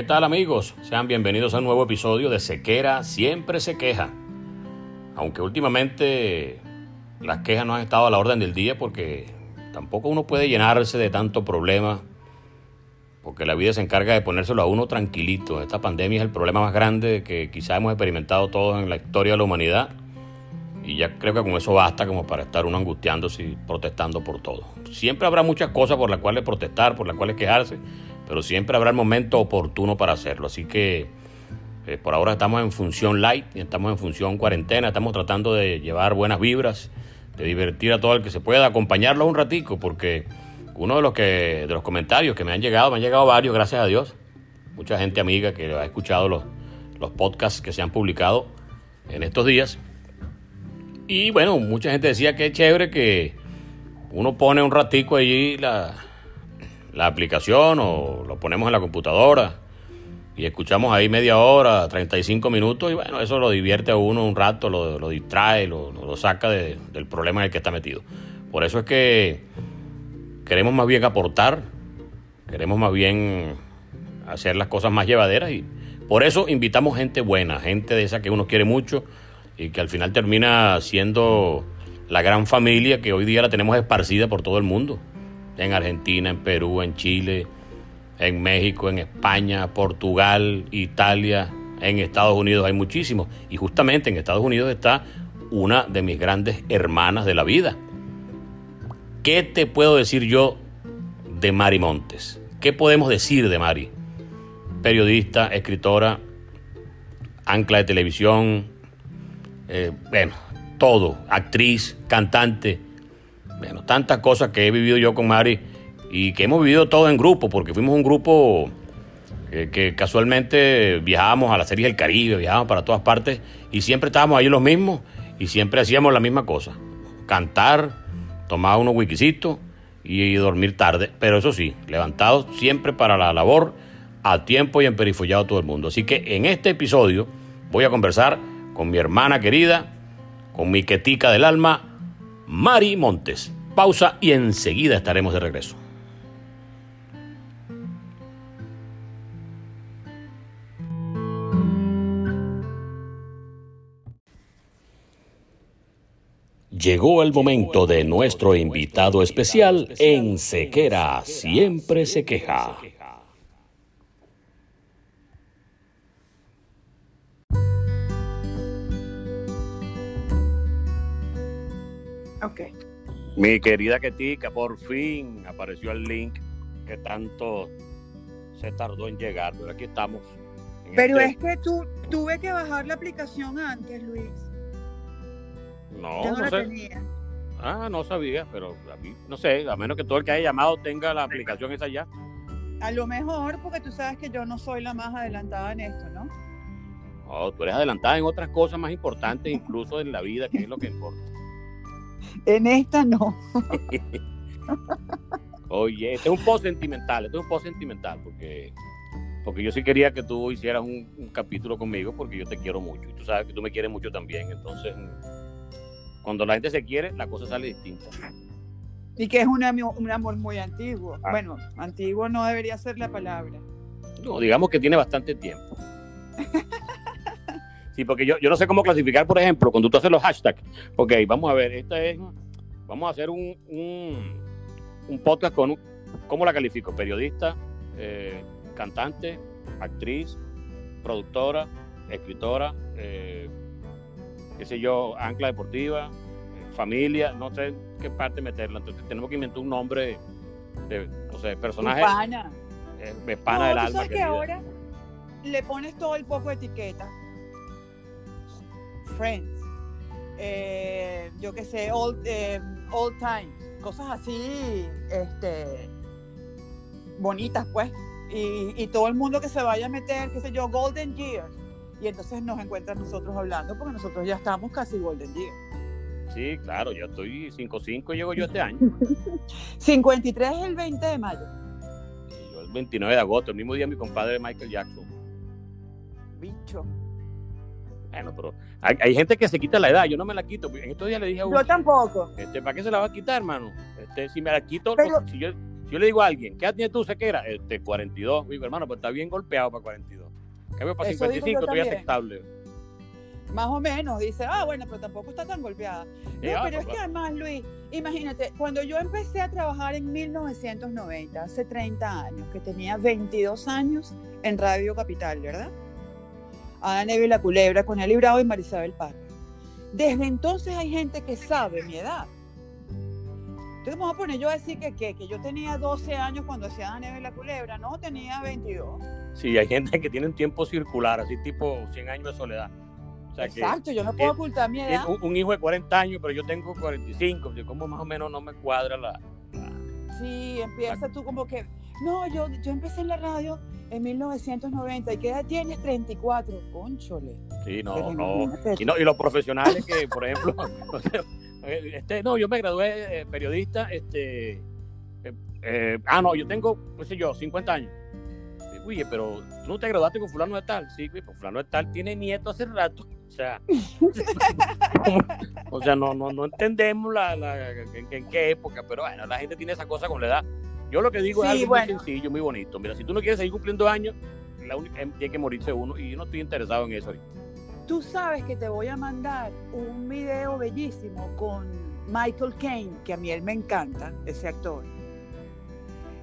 ¿Qué tal amigos? Sean bienvenidos a un nuevo episodio de Sequera Siempre se queja. Aunque últimamente las quejas no han estado a la orden del día porque tampoco uno puede llenarse de tanto problema porque la vida se encarga de ponérselo a uno tranquilito. Esta pandemia es el problema más grande que quizá hemos experimentado todos en la historia de la humanidad y ya creo que con eso basta como para estar uno angustiándose y protestando por todo. Siempre habrá muchas cosas por las cuales protestar, por las cuales quejarse, pero siempre habrá el momento oportuno para hacerlo. Así que eh, por ahora estamos en función light, estamos en función cuarentena, estamos tratando de llevar buenas vibras, de divertir a todo el que se pueda, acompañarlos un ratico, porque uno de los, que, de los comentarios que me han llegado, me han llegado varios, gracias a Dios, mucha gente amiga que ha escuchado los, los podcasts que se han publicado en estos días. Y bueno, mucha gente decía que es chévere que uno pone un ratico allí la, la aplicación o lo ponemos en la computadora y escuchamos ahí media hora, 35 minutos y bueno, eso lo divierte a uno un rato, lo, distrae, lo, saca del problema en el que está metido. Por eso es que queremos más bien aportar, queremos más bien hacer las cosas más llevaderas y por eso invitamos gente buena, gente de esa que uno quiere mucho y que al final termina siendo la gran familia que hoy día la tenemos esparcida por todo el mundo en Argentina, en Perú, en Chile, en México, en España, Portugal, Italia, en Estados Unidos hay muchísimos. Y justamente en Estados Unidos está una de mis grandes hermanas de la vida. ¿Qué te puedo decir yo de Mari Montes? ¿Qué podemos decir de Mari? Periodista, escritora, ancla de televisión, eh, bueno, todo, actriz, cantante bueno, tantas cosas que he vivido yo con Mari y que hemos vivido todo en grupo, porque fuimos un grupo que casualmente viajábamos a la serie del Caribe, viajábamos para todas partes y siempre estábamos ahí los mismos y siempre hacíamos la misma cosa, cantar, tomar unos wikisitos y dormir tarde, pero eso sí, levantados siempre para la labor, a tiempo y emperifollado todo el mundo. Así que en este episodio voy a conversar con mi hermana querida, con mi quetica del alma, Mari Montes. Pausa y enseguida estaremos de regreso. Llegó el momento de nuestro invitado especial en Sequera, siempre se queja. Ok. Mi querida Ketika, por fin apareció el link que tanto se tardó en llegar, pero aquí estamos. Pero este es que tú tuve que bajar la aplicación antes, Luis. No, no, no Tenía. Ah, no sabía, pero a mí, no sé, a menos que todo el que haya llamado tenga la aplicación esa ya. A lo mejor, porque tú sabes que yo no soy la más adelantada en esto, ¿no? No, tú eres adelantada en otras cosas más importantes, incluso en la vida, que es lo que importa. En esta no. Oye, este es un post sentimental, este es un post sentimental, porque, porque yo sí quería que tú hicieras un, un capítulo conmigo, porque yo te quiero mucho, y tú sabes que tú me quieres mucho también, entonces, cuando la gente se quiere, la cosa sale distinta. Y que es un, un amor muy antiguo. Ah. Bueno, antiguo no debería ser la palabra. No, digamos que tiene bastante tiempo. Sí, porque yo, yo no sé cómo clasificar, por ejemplo, cuando tú haces los hashtags. Ok, vamos a ver, esta es. Vamos a hacer un, un, un podcast con. un- ¿Cómo la califico? Periodista, eh, cantante, actriz, productora, escritora, eh, qué sé yo, ancla deportiva, eh, familia, no sé qué parte meterla. Entonces tenemos que inventar un nombre de, no sé, personaje eh, No, del alma. sabes que ahora le pones todo el poco de etiqueta. Friends. eh, yo qué sé, old, eh, old times. Cosas así, este, bonitas, pues. Y, y todo el mundo que se vaya a meter, qué sé yo, Golden Years. Y entonces nos encuentran nosotros hablando, porque nosotros ya estamos casi Golden Years. Sí, claro, yo estoy 5-5 llego yo este año. 53 es el 20 de mayo. Y yo el 29 de agosto, el mismo día mi compadre Michael Jackson. Bicho. Bueno, pero hay, hay gente que se quita la edad, yo no me la quito. En estos días le dije a uno, Yo tampoco. este, ¿para qué se la va a quitar, hermano? Este, si me la quito, Pero- si, yo, si yo le digo a alguien, ¿qué edad tienes tú, Sequera? Este, 42. Digo, hermano, pues está bien golpeado para 42. Cambio para Eso digo 55, yo estoy aceptable. Más o menos, dice, ah, bueno, pero tampoco está tan golpeada. No, ah, pero es que además, Luis, imagínate, cuando yo empecé a trabajar en 1990, hace 30 años, que tenía 22 años en Radio Capital, ¿verdad? Ana Neve y la Culebra, con el Bravo y Marisabel Parra. Desde entonces hay gente que sabe mi edad. Entonces voy a poner yo a decir que, que, que yo tenía 12 años cuando hacía Ana Neve y la Culebra, no, tenía 22. Sí, hay gente que tiene un tiempo circular, así tipo 100 años de soledad. O sea, que Exacto, yo no puedo ocultar mi edad. un, un hijo de 40 años, pero yo tengo 45. Yo como más o menos no me cuadra la... Sí, empieza tú como que, no, yo, yo empecé en la radio en 1990 y ¿qué edad tienes? 34, conchole. Sí, no, no. Y, no, y los profesionales que, por ejemplo, este, no, yo me gradué eh, periodista, este, eh, eh, ah, no, yo tengo, qué sé yo, 50 años. Oye, pero tú no te graduaste con fulano de tal, sí, pues fulano de tal tiene nieto hace rato, o sea, o sea, no, no, no entendemos la, la- en, en qué época, pero bueno, la gente tiene esa cosa con la edad. Yo lo que digo es algo bueno. muy sencillo, muy bonito. Mira, si tú no quieres seguir cumpliendo años, la única, tiene que morirse uno y yo no estoy interesado en eso ahorita. Tú sabes que te voy a mandar un video bellísimo con Michael Caine, que a mí él me encanta, ese actor,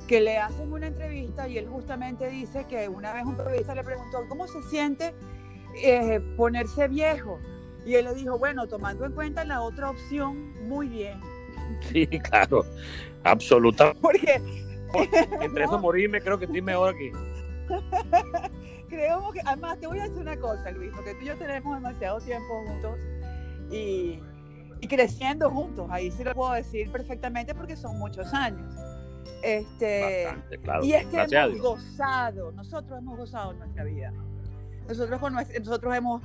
que le hacen una entrevista y él justamente dice que una vez un periodista le preguntó, ¿cómo se siente eh, ponerse viejo? Y él le dijo, bueno, tomando en cuenta la otra opción, muy bien. Sí, claro, absolutamente. Porque Entre eso morirme, creo que estoy mejor aquí. Creo que, además, te voy a decir una cosa, Luis, porque tú y yo tenemos demasiado tiempo juntos y, y creciendo juntos. Ahí sí lo puedo decir perfectamente porque son muchos años. Este, Bastante, claro. y es que Gracias hemos gozado, nosotros hemos gozado nuestra vida. Nosotros, con nosotros hemos,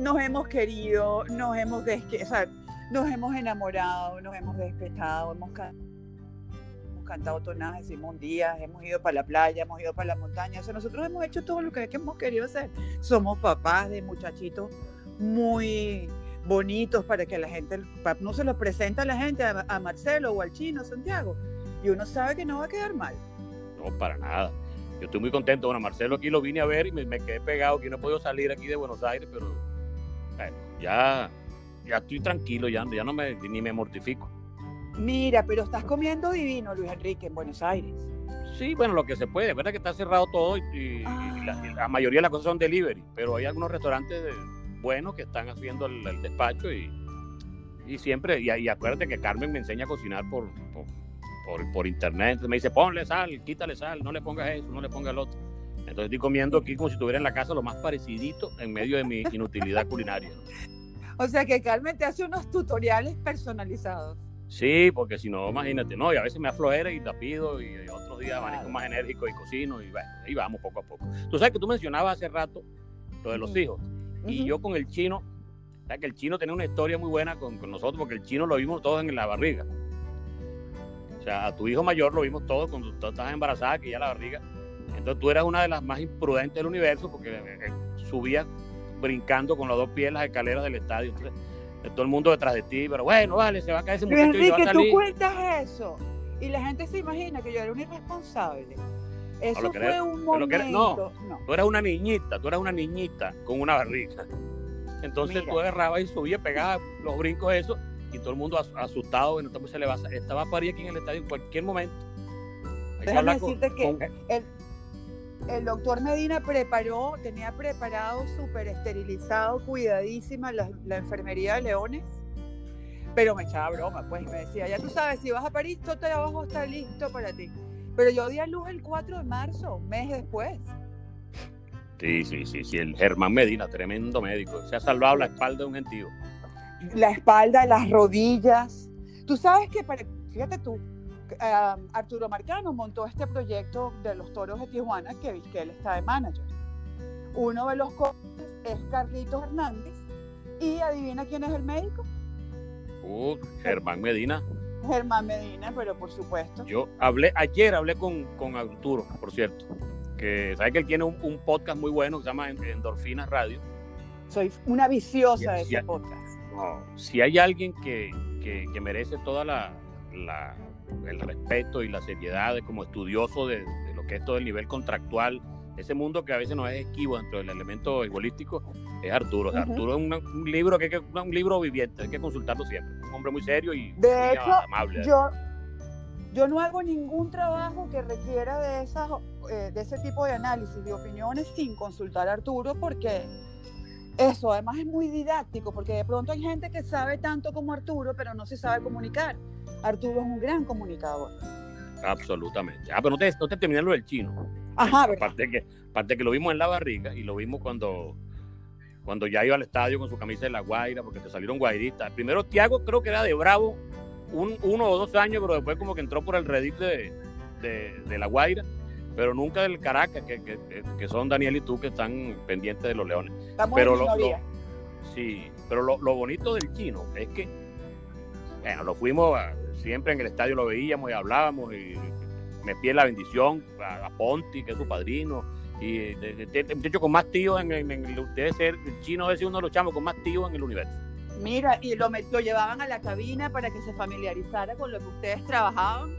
nos hemos querido, nos hemos, o sea, nos hemos enamorado, nos hemos despechado, hemos, ca- hemos cantado tonadas de Simón Díaz, hemos ido para la playa, hemos ido para la montaña. O sea, nosotros hemos hecho todo lo que, hemos querido hacer. Somos papás de muchachitos muy bonitos para que la gente, no se los presenta a la gente, a, Marcelo o al chino Santiago. Y uno sabe que no va a quedar mal. No, para nada. Yo estoy muy contento. Bueno, Marcelo aquí lo vine a ver y me, me quedé pegado, que no he podido salir aquí de Buenos Aires, pero bueno, ya, ya estoy tranquilo, ya, ya no me, ni me mortifico. Mira, pero estás comiendo divino, Luis Enrique, en Buenos Aires. Sí, bueno, lo que se puede. Es verdad que está cerrado todo y, y- y la, la mayoría de las cosas son delivery, pero hay algunos restaurantes de- buenos que están haciendo el, el despacho y, y siempre, y, y acuérdate que Carmen me enseña a cocinar por, por, por, por internet. Me dice, ponle sal, quítale sal, no le pongas eso, no le pongas el otro. Entonces estoy comiendo aquí como si estuviera en la casa lo más parecidito en medio de mi inutilidad culinaria. O sea que Carmen te hace unos tutoriales personalizados. Sí, porque si no, imagínate, no, y a veces me aflojera y la pido, y, otros días amanezco Claro. más enérgico y cocino, y bueno, ahí vamos poco a poco. Tú sabes que tú mencionabas hace rato lo de los hijos. Y yo con el chino, que el chino tenía una historia muy buena con, nosotros, porque el chino lo vimos todos en la barriga. O sea, a tu hijo mayor lo vimos todos cuando tú estabas embarazada, que ya la barriga. Entonces tú eras una de las más imprudentes del universo porque eh, eh, subías brincando con los dos pies las escaleras del estadio. Entonces, todo el mundo detrás de ti, pero bueno, vale, se va a caer ese muchacho y va a salir. tú cuentas eso y la gente se imagina que yo era un irresponsable. Eso fue un momento. no, tú eras una niñita, tú eras una niñita con una barriga. Entonces tú agarrabas y subías, pegabas los brincos eso y todo el mundo asustado, bueno, se le va estaba parir aquí en el estadio en cualquier momento. Déjame decirte que el, el, doctor Medina preparó, tenía preparado, súper esterilizado, cuidadísima la, la, enfermería de Leones, pero me echaba broma, pues me decía, ya tú sabes, si vas a París, todo abajo está listo para ti. Pero yo di a luz el 4 de marzo, un mes después. Sí, sí, sí, sí, el Germán Medina, tremendo médico, se ha salvado la espalda de un gentío la espalda, las rodillas. Tú sabes que, fíjate tú, Arturo Marcano montó este proyecto de los toros de Tijuana, que, que él está de manager. Uno de los coches es Carlitos Hernández. ¿Y adivina quién es el médico? Uh, Germán Medina. Germán Medina, pero por supuesto. Yo hablé, ayer hablé con, con Arturo, por cierto, que sabe que él tiene un, podcast muy bueno que se llama Endorfinas Radio. Soy una viciosa de ese podcast si hay alguien que, merece toda la, el respeto y la seriedad como estudioso de, lo que es todo el nivel contractual, ese mundo que a veces no es esquivo dentro del elemento egolístico, es Arturo. Arturo es un, libro que, un libro viviente, hay que consultarlo siempre. Un hombre muy serio y de hecho, amable. Yo, yo no hago ningún trabajo que requiera de, esas, eh, de ese tipo de análisis, de opiniones, sin consultar a Arturo, porque eso además es muy didáctico porque de pronto hay gente que sabe tanto como Arturo, pero no se sabe comunicar. Arturo es un gran comunicador. Absolutamente. Ah, pero no te, no te terminé lo del chino. Ajá, aparte que, aparte que lo vimos en la barriga y lo vimos cuando, cuando ya iba al estadio con su camisa de la Guaira, porque te salieron guairistas. Primero Tiago creo que era de Bravo, un, uno o dos años, pero después como que entró por el redil de, de, de la Guaira pero nunca del Caracas, que, que, que, son Daniel y tú que están pendientes de los Leones. Estamos pero lo, Sí, pero lo, lo, bonito del chino es que, bueno, lo fuimos, siempre en el estadio lo veíamos y hablábamos y me pide la bendición a, Ponti, que es su padrino, y el muchacho con más tíos en, debe ser, el chino debe ser uno de los chamos con más tíos en el universo. Mira, y lo, lo llevaban a la cabina para que se familiarizara con lo que ustedes trabajaban.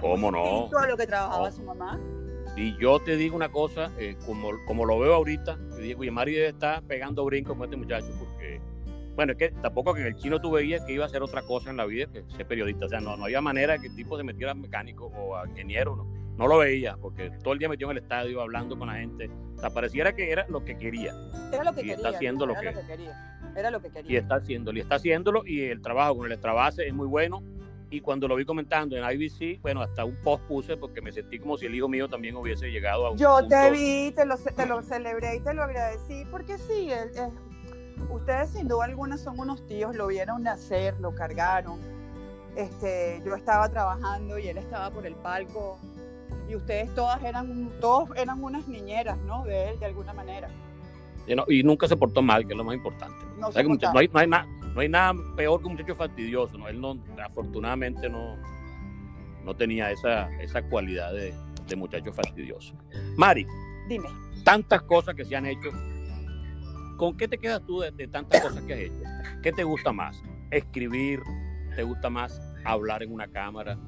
¿Cómo no? A lo que trabajaba su mamá. Y yo te digo una cosa, eh, como, como lo veo ahorita, te digo, y Mari debe estar pegando brincos con este muchacho, porque, bueno, es que tampoco que en el chino tú veías que iba a hacer otra cosa en la vida que ser periodista. O sea, no, no había manera que el tipo se metiera a mecánico o a ingeniero, no. No lo veía, porque todo el día metió en el estadio hablando con la gente. O sea, pareciera que era lo que quería. Era lo que y quería. Está haciendo lo, que, quería. Era lo que quería. Y está haciéndolo, y está haciéndolo, y el trabajo con el extrabase es muy bueno y cuando lo vi comentando en IBC, bueno, hasta un post puse porque me sentí como si el hijo mío también hubiese llegado a un Yo te vi, te lo, te lo celebré y te lo agradecí, porque sí, ustedes sin duda alguna son unos tíos, lo vieron nacer, lo cargaron. Este, yo estaba trabajando y él estaba por el palco y ustedes todas eran, todos eran unas niñeras, ¿no? De él, de alguna manera. Y, nunca se portó mal, que es lo más importante. No, no, hay, no hay nada no hay nada peor que un muchacho fastidioso, ¿no? Él no, afortunadamente no, no tenía esa, esa cualidad de, de muchacho fastidioso. Mari. Dime. Tantas cosas que se han hecho. ¿Con qué te quedas tú de, tantas cosas que has hecho? ¿Qué te gusta más? ¿Escribir? ¿Te gusta más hablar en una cámara?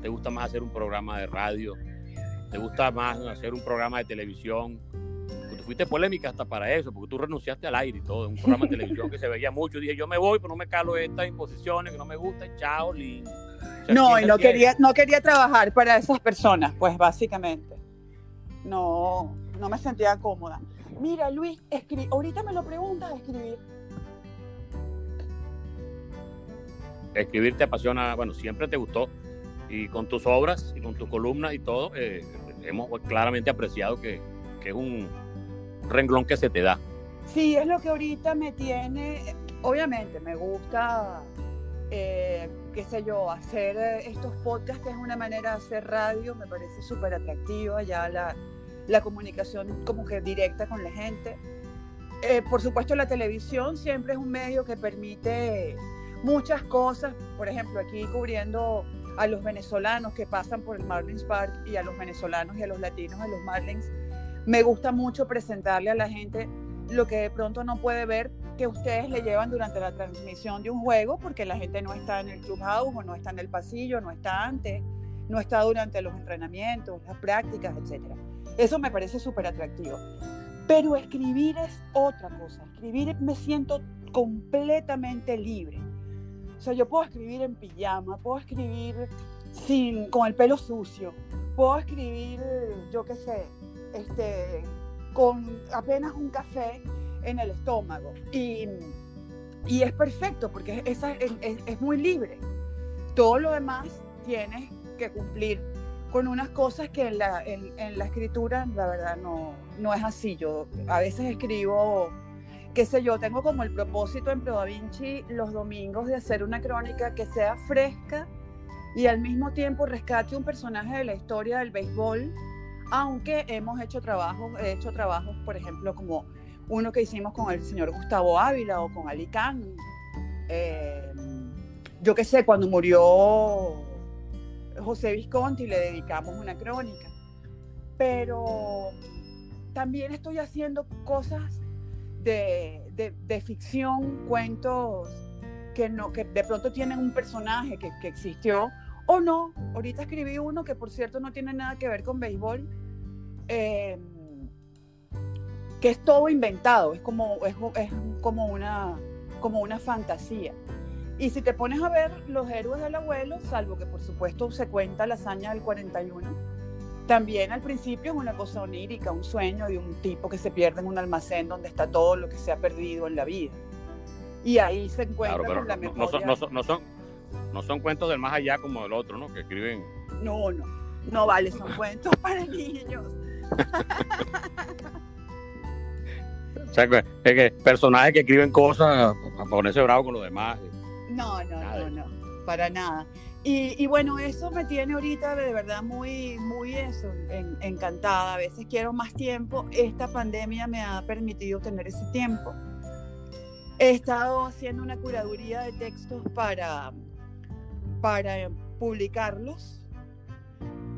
¿Te gusta más hacer un programa de radio? ¿Te gusta más hacer un programa de televisión? Fuiste polémica hasta para eso, porque tú renunciaste al aire y todo, un programa de televisión que se veía mucho. Dije, yo me voy, pero no me calo estas imposiciones que no me gustan, chao, Lin. no, y no quería, no quería trabajar para esas personas, pues básicamente. No, no me sentía cómoda. Mira, Luis, escri ahorita me lo preguntas, escribir. Escribir te apasiona, bueno, siempre te gustó. Y con tus obras y con tus columnas y todo, eh, hemos claramente apreciado que, que es un, renglón que se te da. Sí, es lo que ahorita me tiene, obviamente me gusta, eh, qué sé yo, hacer eh, estos podcasts, que es una manera de hacer radio, me parece súper atractiva, ya la, la comunicación como que directa con la gente. eh, por supuesto, la televisión siempre es un medio que permite muchas cosas. Por ejemplo, aquí cubriendo a los venezolanos que pasan por el Marlins Park y a los venezolanos y a los latinos de los Marlins, me gusta mucho presentarle a la gente lo que de pronto no puede ver que ustedes le llevan durante la transmisión de un juego, porque la gente no está en el clubhouse o no está en el pasillo, no está antes, no está durante los entrenamientos, las prácticas, etc. Eso me parece súper atractivo. Pero escribir es otra cosa. Escribir me siento completamente libre. O sea, yo puedo escribir en pijama, puedo escribir sin, con el pelo sucio, puedo escribir, yo qué sé, este, con apenas un café en el estómago. Y, y es perfecto porque es, es, es, muy libre. Todo lo demás tienes que cumplir con unas cosas que en la, en, en la escritura, la verdad, no, no es así. Yo a veces escribo, qué sé yo, tengo como el propósito en Pro Da Vinci los domingos de hacer una crónica que sea fresca y al mismo tiempo rescate un personaje de la historia del béisbol, aunque hemos hecho trabajos, he hecho trabajos, por ejemplo, como uno que hicimos con el señor Gustavo Ávila o con Ali Khan. Eh, yo qué sé, cuando murió José Visconti le dedicamos una crónica. Pero también estoy haciendo cosas de, de, ficción, cuentos que, no, que de pronto tienen un personaje que, que, existió o no. Ahorita escribí uno que por cierto no tiene nada que ver con béisbol, eh, que es todo inventado, es como, es, es como, una, como una fantasía. Y si te pones a ver los héroes del abuelo, salvo que por supuesto se cuenta la hazaña del 41, también al principio es una cosa onírica, un sueño de un tipo que se pierde en un almacén donde está todo lo que se ha perdido en la vida. Y ahí se encuentra con la memoria. No, son, no, son, no, son, cuentos del más allá como el otro, ¿no? Que escriben. No, no, no vale, son cuentos para niños. O sea, es que personajes que escriben cosas para ponerse bravo con los demás. No, no, no, no, para nada. Y, bueno, eso me tiene ahorita de verdad muy, muy eso, encantada. A veces quiero más tiempo. Esta pandemia me ha permitido tener ese tiempo. He estado haciendo una curaduría de textos para, para publicarlos.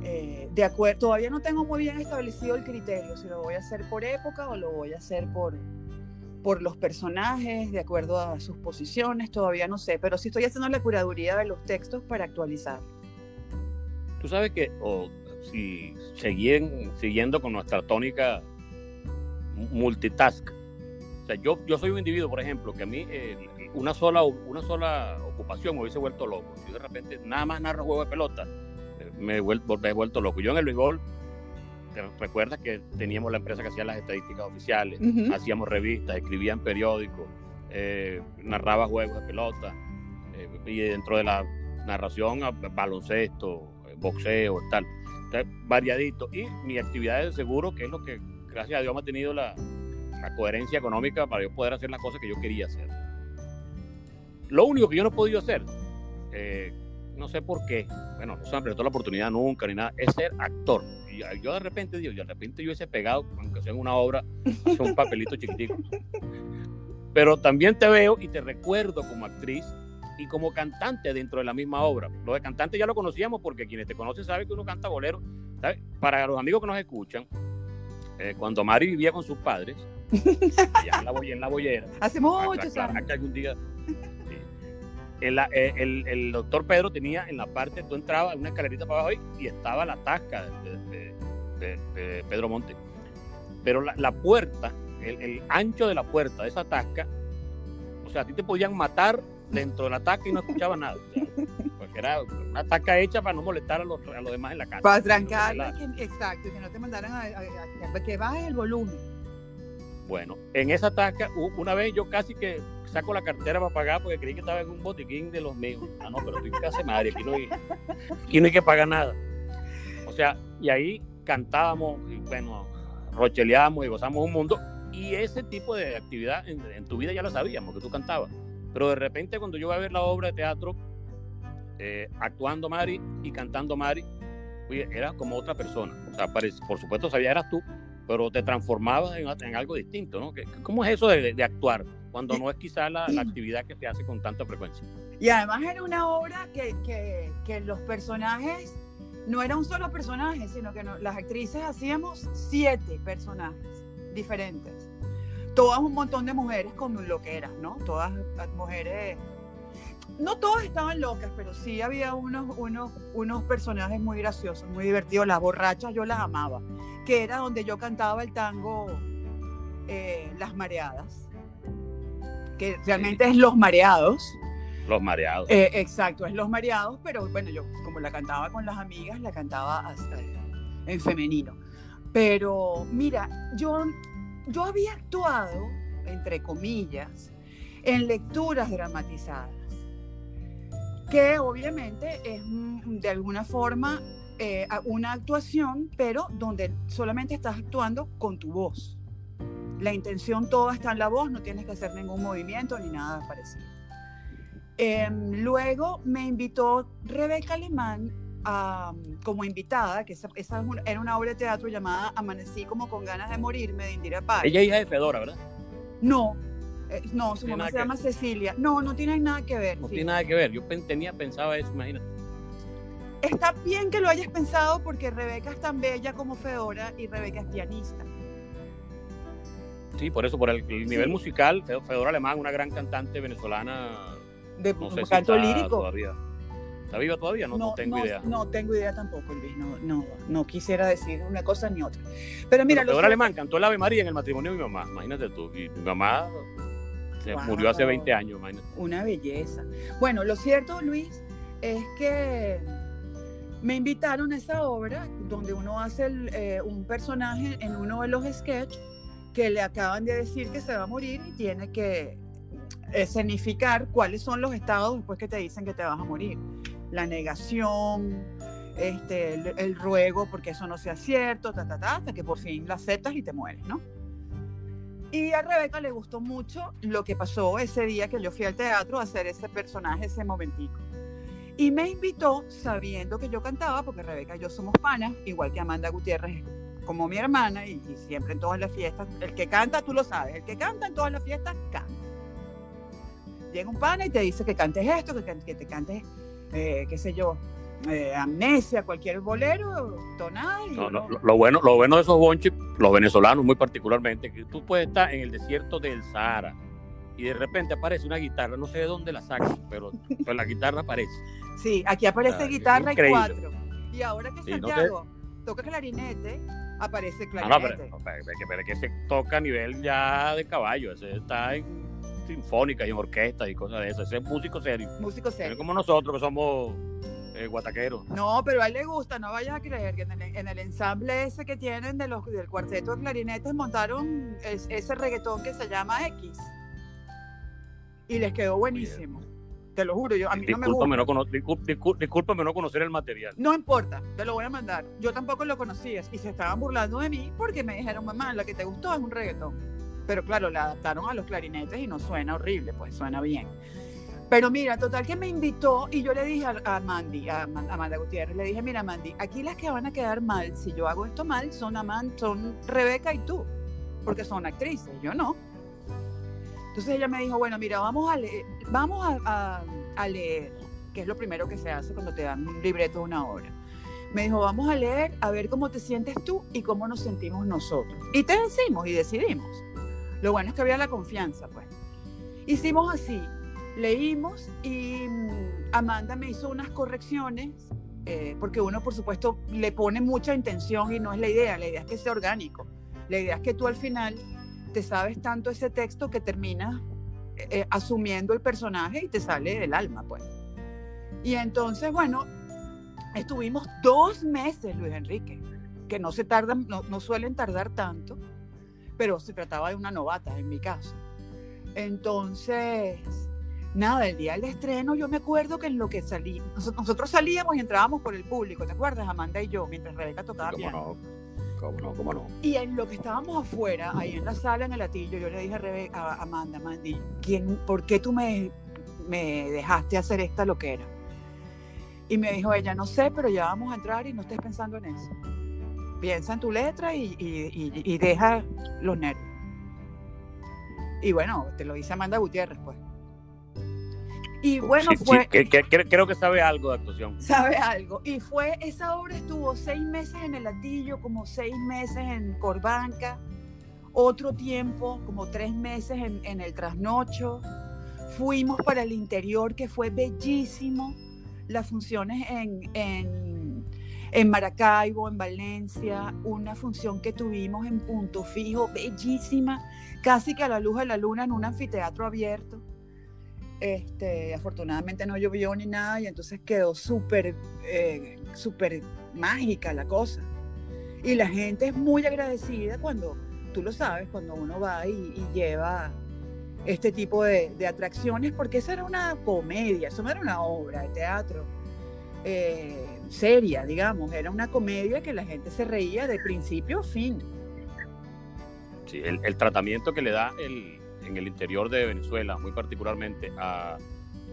Eh, de acuerdo, todavía no tengo muy bien establecido el criterio, si lo voy a hacer por época o lo voy a hacer por, por los personajes, de acuerdo a sus posiciones, todavía no sé, pero sí estoy haciendo la curaduría de los textos para actualizar. Tú sabes que, o si siguen, siguiendo con nuestra tónica multitask, o sea, yo, yo soy un individuo, por ejemplo, que a mí una, sola, una sola ocupación me hubiese vuelto loco. Si de repente nada más narro juego de pelota, me he vuelto, me he vuelto loco. Yo en el béisbol recuerdas que teníamos la empresa que hacía las estadísticas oficiales, hacíamos revistas, escribían periódicos, eh, narraba juegos de pelota, eh, y dentro de la narración, baloncesto, eh, boxeo, tal. variadito. Y mi actividad de seguro, que es lo que, gracias a Dios, me ha tenido la, la coherencia económica para yo poder hacer las cosas que yo quería hacer. Lo único que yo no he podido hacer, no sé por qué, bueno, no se me presentó la oportunidad nunca ni nada, es ser actor yo de repente digo, yo de repente yo hubiese pegado, aunque sea en una obra, hace un papelito chiquitico. Pero también te veo y te recuerdo como actriz y como cantante dentro de la misma obra. Lo de cantante ya lo conocíamos porque quienes te conocen saben que uno canta bolero. Para los amigos que nos escuchan, eh, cuando Mari vivía con sus padres, allá en la, en la bollera, hace muchos años. algún día eh, el, el, doctor Pedro tenía en la parte, tú entrabas en una escalerita para abajo y, estaba la tasca de, Pedro Monte. Pero la, puerta, el, ancho de la puerta de esa tasca, o sea, a ti te podían matar dentro de la tasca y no escuchaba nada. porque era una tasca hecha para no molestar a los, a los demás en la casa. Para trancarla, exacto, que no te mandaran a, a, que bajes el volumen. Bueno, en esa tasca, una vez yo casi que saco la cartera para pagar porque creí que estaba en un botiquín de los míos. Ah, no, pero estoy en casa madre, aquí no, hay, aquí no hay que pagar nada. O sea, y ahí cantábamos, y bueno, rocheleábamos y gozamos un mundo. Y ese tipo de actividad en, tu vida ya lo sabíamos, que tú cantabas. Pero de repente cuando yo voy a ver la obra de teatro, eh, actuando Mari y cantando Mari, era como otra persona. O sea, por supuesto sabía eras tú, pero te transformabas en, algo distinto, ¿no? ¿Cómo es eso de, actuar cuando no es quizá la, actividad que se hace con tanta frecuencia? Y además era una obra que, que, los personajes no era un solo personaje, sino que las actrices hacíamos siete personajes diferentes. Todas un montón de mujeres como lo que eran, ¿no? Todas mujeres no todas estaban locas, pero sí había unos, unos, unos personajes muy graciosos, muy divertidos. Las borrachas yo las amaba, que era donde yo cantaba el tango eh, Las Mareadas, que realmente es Los Mareados. Los Mareados. Eh, exacto, es Los Mareados, pero bueno, yo como la cantaba con las amigas, la cantaba hasta en femenino. Pero mira, yo, yo había actuado, entre comillas, en lecturas dramatizadas que obviamente es mm, de alguna forma eh, una actuación, pero donde solamente estás actuando con tu voz. La intención toda está en la voz, no tienes que hacer ningún movimiento ni nada parecido. Em, luego me invitó Rebeca Alemán como invitada, que esa, era una obra de teatro llamada Amanecí como con ganas de morirme de Indira Paz. Ella es hija de Fedora, ¿verdad? No, eh, no, su mamá se llama Cecilia. No, no tiene nada que ver. No tiene nada que ver. Yo tenía pensaba eso, imagínate. Está bien que lo hayas pensado porque Rebeca es tan bella como Fedora y Rebeca es pianista. Sí, por eso, por el, nivel musical, Fedora Alemán, una gran cantante venezolana. De canto lírico. ¿Está viva todavía? No, no, tengo idea. No tengo idea tampoco, Luis. No, no, no quisiera decir una cosa ni otra. Pero mira. Fedora Alemán cantó el Ave María en el matrimonio de mi mamá. Imagínate tú. Y mi mamá murió hace 20 años, Una belleza. Bueno, lo cierto, Luis, es que me invitaron a esa obra donde uno hace eh, un personaje en uno de los sketches que le acaban de decir que se va a morir y tiene que escenificar cuáles son los estados después que te dicen que te vas a morir. La negación, este, el, el ruego porque eso no sea cierto, ta, ta, ta, hasta que por fin lo aceptas y te mueres, ¿no? Y a Rebeca le gustó mucho lo que pasó ese día que yo fui al teatro a hacer ese personaje, ese momentico. Y me invitó sabiendo que yo cantaba, porque Rebeca y yo somos panas, igual que Amanda Gutiérrez como mi hermana, y, siempre en todas las fiestas, el que canta, tú lo sabes, el que canta en todas las fiestas, canta. Llega un pana y te dice que cantes esto, que, que te cantes, eh, qué sé yo, eh, amnesia, cualquier bolero, tonada. lo, bueno, lo bueno de esos bonches, los venezolanos muy particularmente, que tú puedes estar en el desierto del Sahara y de repente aparece una guitarra, no sé de dónde la sacan, pero pues la guitarra aparece. Sí, aquí aparece guitarra y cuatro. Y ahora que Santiago toca clarinete, aparece clarinete. No, pero, pero, que se toca a nivel ya de caballo, ese está en sinfónica y en orquesta y cosas de eso, ese es músico serio. Músico serio. como nosotros que somos eh, guataquero. No, pero a él le gusta, no vayas a creer que en el, ensamble ese que tienen de los, del cuarteto de clarinetes montaron ese reggaetón que se llama X. Y les quedó buenísimo. Te lo juro, yo, a mí no me gusta. No discúlpame no conocer el material. No importa, te lo voy a mandar. Yo tampoco lo conocía y se estaban burlando de mí porque me dijeron, mamá, la que te gustó es un reggaetón. Pero claro, la adaptaron a los clarinetes y no suena horrible, pues suena bien. Pero mira, total que me invitó y yo le dije a, Mandy, a, Amanda Gutiérrez, le dije, mira Mandy, aquí las que van a quedar mal, si yo hago esto mal, son, Amanda, son Rebeca y tú, porque son actrices, yo no. Entonces ella me dijo, bueno, mira, vamos a leer, vamos a, a leer, que es lo primero que se hace cuando te dan un libreto de una obra. Me dijo, vamos a leer, a ver cómo te sientes tú y cómo nos sentimos nosotros. Y te decimos y decidimos. Lo bueno es que había la confianza, pues. Hicimos así, leímos y mm, Amanda me hizo unas correcciones, eh, porque uno por supuesto le pone mucha intención y no es la idea, la idea es que sea orgánico, la idea es que tú al final te sabes tanto ese texto que terminas eh, eh, asumiendo el personaje y te sale del alma, pues. Y entonces, bueno, estuvimos dos meses, Luis Enrique, que no se tardan, no, no suelen tardar tanto, pero se trataba de una novata en mi caso. Entonces, nada, el día del estreno yo me acuerdo que en lo que salí, nosotros salíamos y entrábamos por el público, ¿te acuerdas? Amanda y yo, mientras Rebeca tocaba ¿Cómo No? ¿Cómo no? ¿Cómo no? Y en lo que estábamos afuera, ahí en la sala, en el latillo, yo le dije a, Rebeca, a Amanda, ¿quién, ¿por qué tú me, me dejaste hacer esta loquera? Y me dijo ella, no sé, pero ya vamos a entrar y no estés pensando en eso. piensa en tu letra y, y deja los nervios. Y bueno, te lo dice Amanda Gutiérrez, pues. Y bueno, fue. creo que sabe algo de actuación. Sabe algo. Y fue, esa obra estuvo seis meses en el latillo, como seis meses en Corbanca, otro tiempo, como tres meses en, el trasnocho. Fuimos para el interior, que fue bellísimo. Las funciones en, en, en Maracaibo, en Valencia, una función que tuvimos en Punto Fijo, bellísima, casi que a la luz de la luna en un anfiteatro abierto este, afortunadamente no llovió ni nada y entonces quedó súper, eh, súper mágica la cosa. Y la gente es muy agradecida cuando, tú lo sabes, cuando uno va y, lleva este tipo de, atracciones, porque esa era una comedia, eso no era una obra de teatro eh, seria, digamos, era una comedia que la gente se reía de principio a fin. Sí, el tratamiento que le da el, en el interior de Venezuela, muy particularmente, a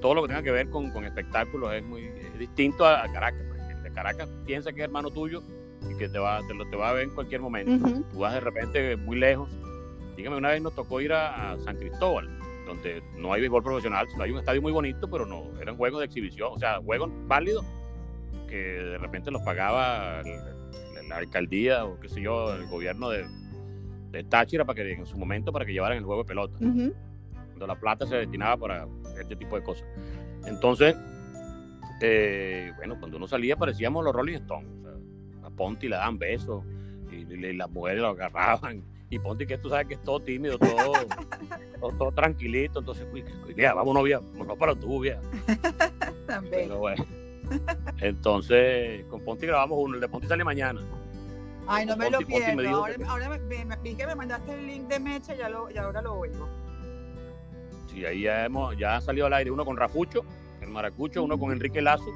todo lo que tenga que ver con, con espectáculos es muy distinto a, Caracas. El de Caracas piensa que es hermano tuyo y que te va, te lo te va a ver en cualquier momento. Tú vas de repente muy lejos. Dígame, una vez nos tocó ir a, San Cristóbal, donde no hay béisbol profesional, hay un estadio muy bonito, pero no, eran juegos de exhibición, o sea, juegos válidos que de repente los pagaba la alcaldía o qué sé yo, el gobierno de, de Táchira para que en su momento para que llevaran el juego de pelota. Cuando la plata se destinaba para este tipo de cosas. Entonces, eh, bueno, cuando uno salía parecíamos los Rolling Stones. a Ponti le daban besos y, las mujeres lo agarraban. Y Ponti, que tú sabes que es todo tímido, todo, todo, tranquilito. Entonces, vamos vámonos, vieja, vámonos para tu vieja. También. Pero bueno. Entonces, con Ponti grabamos uno, el de Ponti sale mañana. Ay, no me lo pierdo. ahora, me, vi que me mandaste el link de Mecha y ahora lo oigo. Sí, ahí ya, hemos, ya ha salido al aire uno con Rafucho, el Maracucho, uno con Enrique Lazo,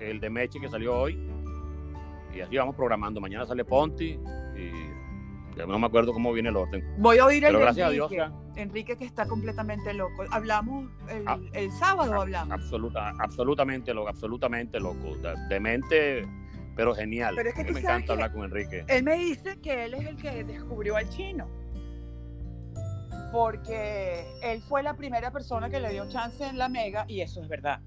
el de Meche que salió hoy. Y así vamos programando. Mañana sale Ponti y ya no me acuerdo cómo viene el orden. Voy a oír el de Enrique. Enrique que está completamente loco. Hablamos el, ah, el sábado, hablamos. Absoluta, absolutamente loco, absolutamente loco. Demente pero genial. Pero es que me encanta hablar con Enrique. Él me dice que él es el que descubrió al chino. Porque él fue la primera persona que le dio chance en la Mega, y eso es verdad.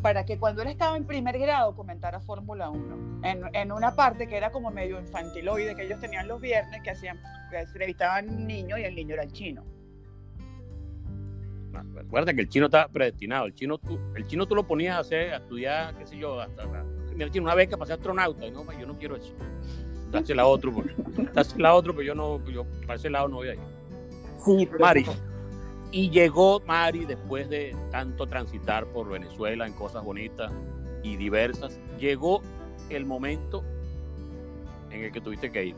Para que cuando él estaba en primer grado comentara Fórmula 1. En, en, una parte que era como medio infantiloide, que ellos tenían los viernes, que hacían, que entrevistaban un niño y el niño era el chino. Recuerda que el chino está predestinado. El chino, tú, el chino tú lo ponías a hacer, a estudiar, qué sé yo, hasta tiene una beca para ser astronauta. Y no, yo no quiero eso. Dásela a otro, dásela a otro, pero yo no, yo para ese lado no voy a ir. Sí, Mari. Y llegó Mari después de tanto transitar por Venezuela en cosas bonitas y diversas. Llegó el momento en el que tuviste que ir.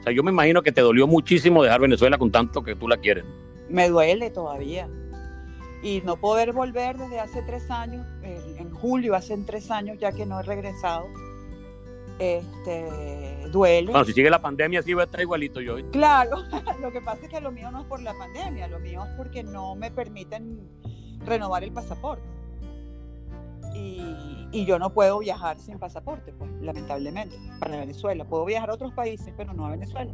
O sea, yo me imagino que te dolió muchísimo dejar Venezuela con tanto que tú la quieres. Me duele todavía y no poder volver desde hace tres años, en julio hace tres años ya que no he regresado, este, duele. Bueno, si sigue la pandemia sí va a estar igualito yo. Claro, lo que pasa es que lo mío no es por la pandemia, lo mío es porque no me permiten renovar el pasaporte. Y, y yo no puedo viajar sin pasaporte, pues, lamentablemente, para Venezuela. Puedo viajar a otros países, pero no a Venezuela.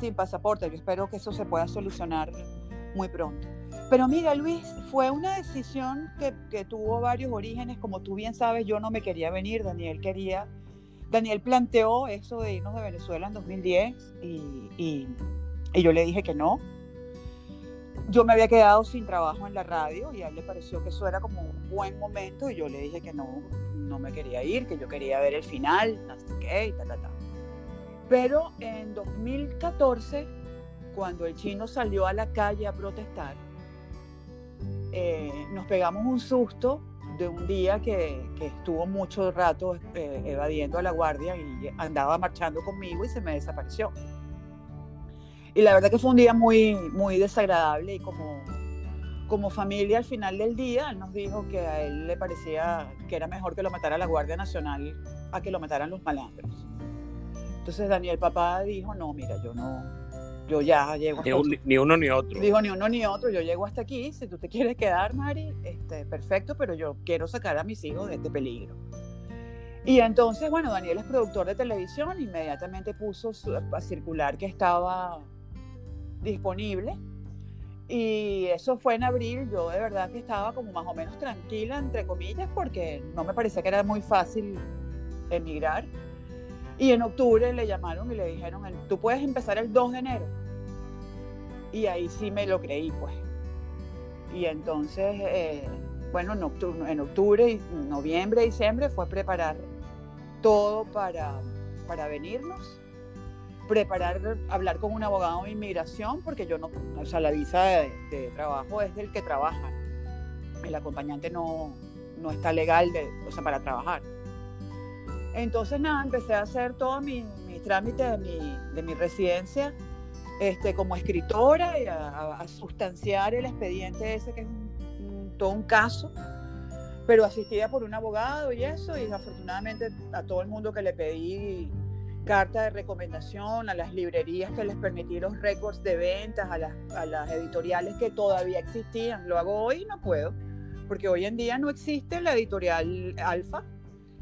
Sin pasaporte. Yo espero que eso se pueda solucionar muy pronto. Pero mira, Luis, fue una decisión que, tuvo varios orígenes. Como tú bien sabes, yo no me quería venir, Daniel quería. Daniel planteó eso de irnos de Venezuela en 2010 y, yo le dije que no. Yo me había quedado sin trabajo en la radio y a él le pareció que eso era como un buen momento y yo le dije que no, no me quería ir, que yo quería ver el final, sé qué, ta, ta, ta. Pero en 2014, cuando el chino salió a la calle a protestar, eh, nos pegamos un susto de un día que, estuvo mucho rato eh, evadiendo a la guardia y andaba marchando conmigo y se me desapareció. Y la verdad que fue un día muy, muy desagradable y como, como familia al final del día él nos dijo que a él le parecía que era mejor que lo matara la Guardia Nacional a que lo mataran los malandros. Entonces Daniel papá dijo, no, mira, yo no, yo ya llego ni, uno ni otro. Dijo, ni uno ni otro, yo llego hasta aquí, si tú te quieres quedar, Mari, este, perfecto, pero yo quiero sacar a mis hijos de este peligro. Y entonces, bueno, Daniel es productor de televisión, inmediatamente puso a circular que estaba disponible. Y eso fue en abril, yo de verdad que estaba como más o menos tranquila, entre comillas, porque no me parecía que era muy fácil emigrar. Y en octubre le llamaron y le dijeron, tú puedes empezar el 2 de enero. Y ahí sí me lo creí, pues. Y entonces, eh, bueno, en octubre, en octubre, noviembre, diciembre fue preparar todo para, para venirnos, preparar, hablar con un abogado de inmigración, porque yo no, o sea, la visa de, trabajo es del que trabaja. El acompañante no, no está legal de, o sea, para trabajar. Entonces, nada, empecé a hacer todo mi, mi trámite de mi, de mi residencia este, como escritora y a, sustanciar el expediente ese que es todo un caso pero asistida por un abogado y eso, y afortunadamente a todo el mundo que le pedí carta de recomendación, a las librerías que les permití los récords de ventas, a las, a las editoriales que todavía existían. Lo hago hoy y no puedo, porque hoy en día no existe la editorial Alfa,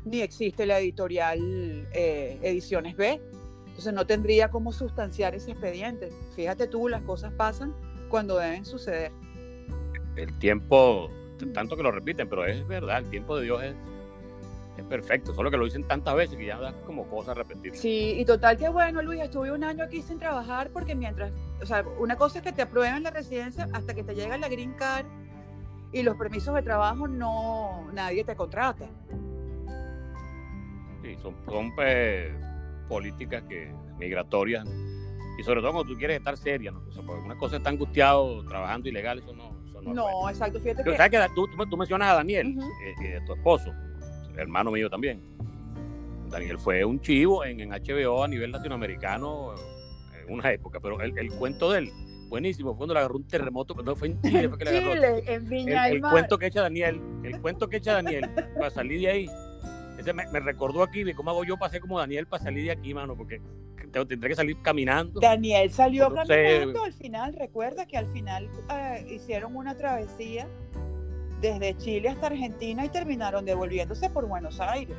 ni existe la editorial eh, Ediciones B. Entonces no tendría cómo sustanciar ese expediente. Fíjate tú, las cosas pasan cuando deben suceder. El tiempo tanto que lo repiten, pero es verdad, el tiempo de Dios es, es perfecto, solo que lo dicen tantas veces que ya da como cosa repetir. Sí, y total que bueno, Luis, estuve un año aquí sin trabajar porque mientras, o sea, una cosa es que te aprueben la residencia hasta que te llega la green card y los permisos de trabajo no, nadie te contrata. Sí, son, son pues, políticas que migratorias y sobre todo cuando tú quieres estar seria, ¿no? porque una cosa está angustiado trabajando ilegal, eso no, no, exacto. Fíjate Pero que... sabes que tú, tú, mencionas a Daniel, eh, eh, tu esposo, hermano mío también. Daniel fue un chivo en, en HBO a nivel latinoamericano en una época, pero el, el cuento de él, buenísimo, fue cuando le agarró un terremoto, no fue en Chile, fue que le agarró. Chile, en Viña el, el cuento que echa Daniel, el cuento que echa Daniel, para salir de ahí, ese me, me recordó aquí de cómo hago yo, pasé como Daniel para salir de aquí, mano, porque tendré que salir caminando. Daniel salió caminando al final, recuerda que al final eh, hicieron una travesía desde Chile hasta Argentina y terminaron devolviéndose por Buenos Aires.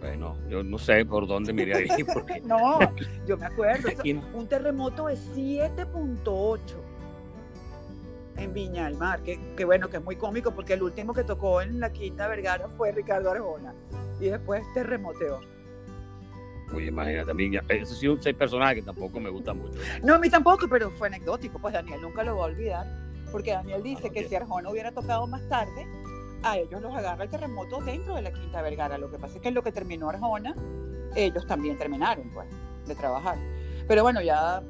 Bueno, yo no sé por dónde miré ahí. Porque... no, yo me acuerdo. un terremoto de 7.8 en Viña del Mar, que, que, bueno, que es muy cómico porque el último que tocó en la Quinta Vergara fue Ricardo Arjona y después terremoteó. Oye, imagínate, a mí, ese sí un seis personajes que tampoco me gusta mucho. No, a mí tampoco, pero fue anecdótico, pues Daniel nunca lo va a olvidar, porque Daniel dice que si Arjona hubiera tocado más tarde, a ellos los agarra el terremoto dentro de la Quinta Vergara. Lo que pasa es que en lo que terminó Arjona, ellos también terminaron, pues, de trabajar. Pero bueno, ya,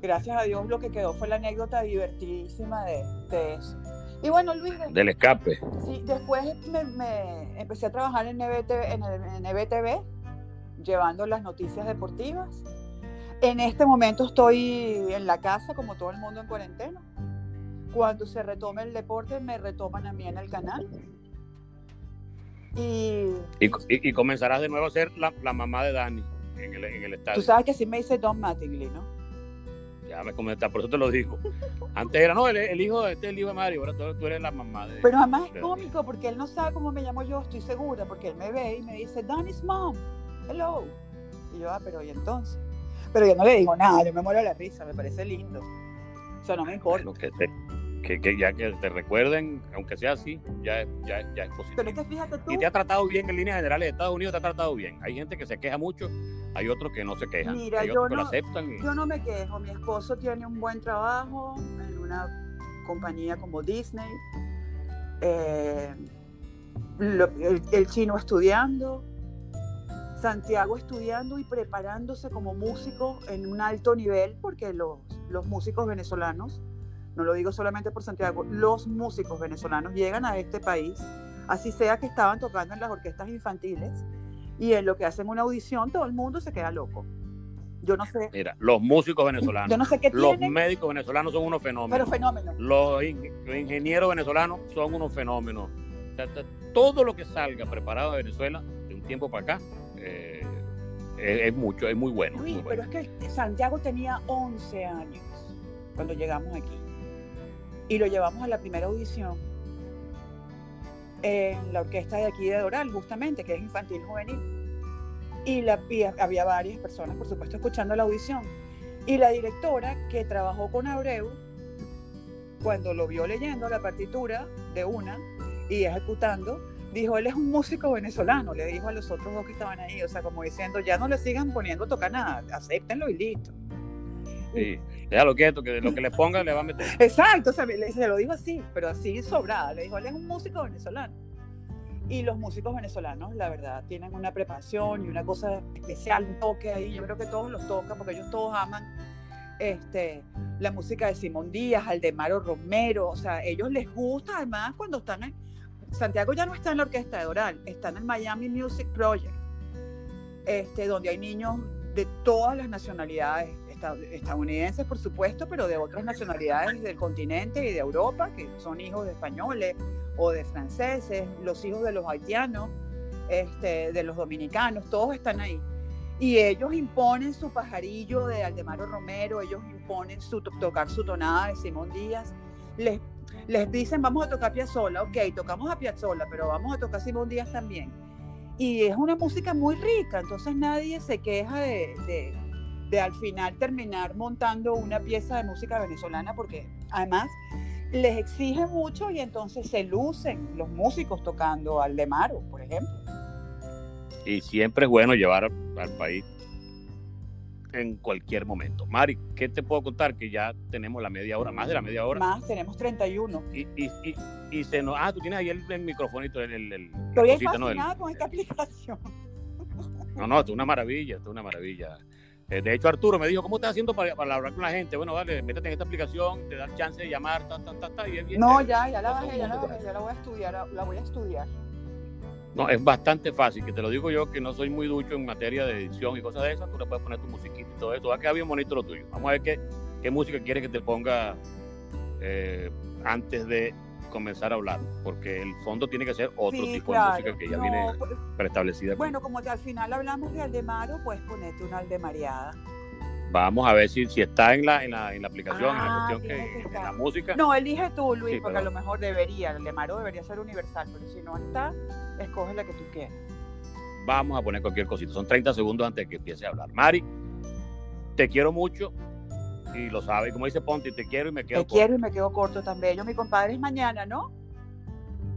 gracias a Dios, lo que quedó fue la anécdota divertidísima de, eso. Y bueno, Luis. Del escape. Sí, después me, empecé a trabajar en EBTV, en, el, en llevando las noticias deportivas. En este momento estoy en la casa, como todo el mundo en cuarentena. Cuando se retome el deporte, me retoman a mí en el canal. Y, y, comenzarás de nuevo a ser la, la mamá de Dani en el, en el, estadio. Tú sabes que así me dice Don Mattingly, ¿no? Ya me comenta, por eso te lo digo. Antes era, no, el, hijo de este el hijo de Mario, ahora tú, eres la mamá de. Pero además es cómico porque él no sabe cómo me llamo yo, estoy segura, porque él me ve y me dice, Donnie's mom hello. Y yo, ah, pero ¿y entonces? Pero yo no le digo nada, yo me muero de la risa, me parece lindo. O sea, no me importa. que, que, ya que te recuerden, aunque sea así, ya, ya, ya es positivo. Pero es que fíjate tú. Y te ha tratado bien en líneas generales de Estados Unidos, te ha tratado bien. Hay gente que se queja mucho, hay otros que no se quejan. Mira, hay yo otros no, que lo aceptan. Yo no me quejo, mi esposo tiene un buen trabajo en una compañía como Disney. Eh, el chino estudiando, Santiago estudiando y preparándose como músico en un alto nivel, porque los, los músicos venezolanos, no lo digo solamente por Santiago, los músicos venezolanos llegan a este país, así sea que estaban tocando en las orquestas infantiles, y en lo que hacen una audición todo el mundo se queda loco. Yo no sé. Mira, los músicos venezolanos. Yo no sé qué Los médicos venezolanos son unos fenómenos. Pero fenómenos. Los, ingenieros venezolanos son unos fenómenos. todo lo que salga preparado de Venezuela de un tiempo para acá eh, es, mucho, es muy bueno. pero es que Santiago tenía 11 años cuando llegamos aquí y lo llevamos a la primera audición en la orquesta de aquí de Doral, justamente, que es infantil juvenil. Y, la, y había varias personas, por supuesto, escuchando la audición. Y la directora que trabajó con Abreu, cuando lo vio leyendo la partitura de una y ejecutando, dijo, él es un músico venezolano, le dijo a los otros dos que estaban ahí, o sea, como diciendo, ya no le sigan poniendo a tocar nada, acéptenlo y listo. Sí, déjalo quieto, que lo que le ponga le va a meter. Exacto, se lo dijo así, pero así sobrada, le dijo, él es un músico venezolano. Y los músicos venezolanos, la verdad, tienen una preparación y una cosa especial, un toque ahí, yo creo que todos los tocan, porque ellos todos aman este, la música de Simón Díaz, Aldemaro Romero, o sea, ellos les gusta además cuando están en, Santiago ya no está en la orquesta de Doral, está en el Miami Music Project, este, donde hay niños de todas las nacionalidades, estadounidenses por supuesto, pero de otras nacionalidades del continente y de Europa, que son hijos de españoles o de franceses, los hijos de los haitianos, este, de los dominicanos, todos están ahí. Y ellos imponen su pajarillo de Aldemaro Romero, ellos imponen su tocar su tonada de Simón Díaz, les les dicen vamos a tocar Piazzolla, ok, tocamos a Piazzolla, pero vamos a tocar Simón Díaz también. Y es una música muy rica, entonces nadie se queja de, de, al final terminar montando una pieza de música venezolana porque además les exige mucho y entonces se lucen los músicos tocando al de Maro, por ejemplo. Y siempre es bueno llevar al país en cualquier momento. Mari, ¿qué te puedo contar? Que ya tenemos la media hora, más de la media hora. Más, tenemos 31. Y, y, y, y se nos... Ah, tú tienes ahí el, el microfonito, el... el, el Estoy fascinada con esta aplicación. No, no, es una maravilla, es una maravilla. Eh, de hecho, Arturo me dijo, ¿cómo estás haciendo para, para hablar con la gente? Bueno, dale, métete en esta aplicación, te da chance de llamar, ta, ta, ta, ta, y es No, ya, ya la bajé, ya la bajé, ya la voy a estudiar, la voy a estudiar. No, es bastante fácil, que te lo digo yo, que no soy muy ducho en materia de edición y cosas de esas, tú le puedes poner tu musiquita y todo eso, va a quedar bien bonito lo tuyo. Vamos a ver qué, qué música quieres que te ponga eh, antes de comenzar a hablar, porque el fondo tiene que ser otro Sí, tipo claro. de música que ya No, viene pues, preestablecida. Bueno, como que al final hablamos de Aldemaro, pues ponete una Aldemariada. Vamos a ver si, si está en la, en la, en la aplicación, en la Ah, cuestión que, que en estar. la música. No, elige tú, Luis, Sí, porque a lo mejor debería, Aldemaro debería ser universal, pero si no está, escoge la que tú quieras. Vamos a poner cualquier cosita. Son 30 segundos antes de que empiece a hablar. Mari, te quiero mucho y lo sabes. Como dice Ponti, te quiero y me quedo Te corto. quiero y me quedo corto tan bello. Mi compadre es mañana, ¿no?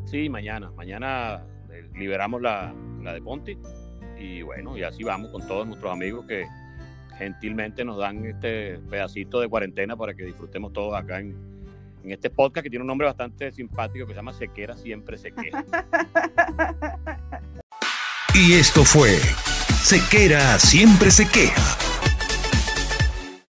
Sí, mañana. Mañana eh, liberamos la, la de Ponti. Y bueno, y así vamos con todos nuestros amigos que gentilmente nos dan este pedacito de cuarentena para que disfrutemos todos acá en, en este podcast que tiene un nombre bastante simpático que se llama Sequera Siempre Se Queja. Y esto fue Sequera siempre se queja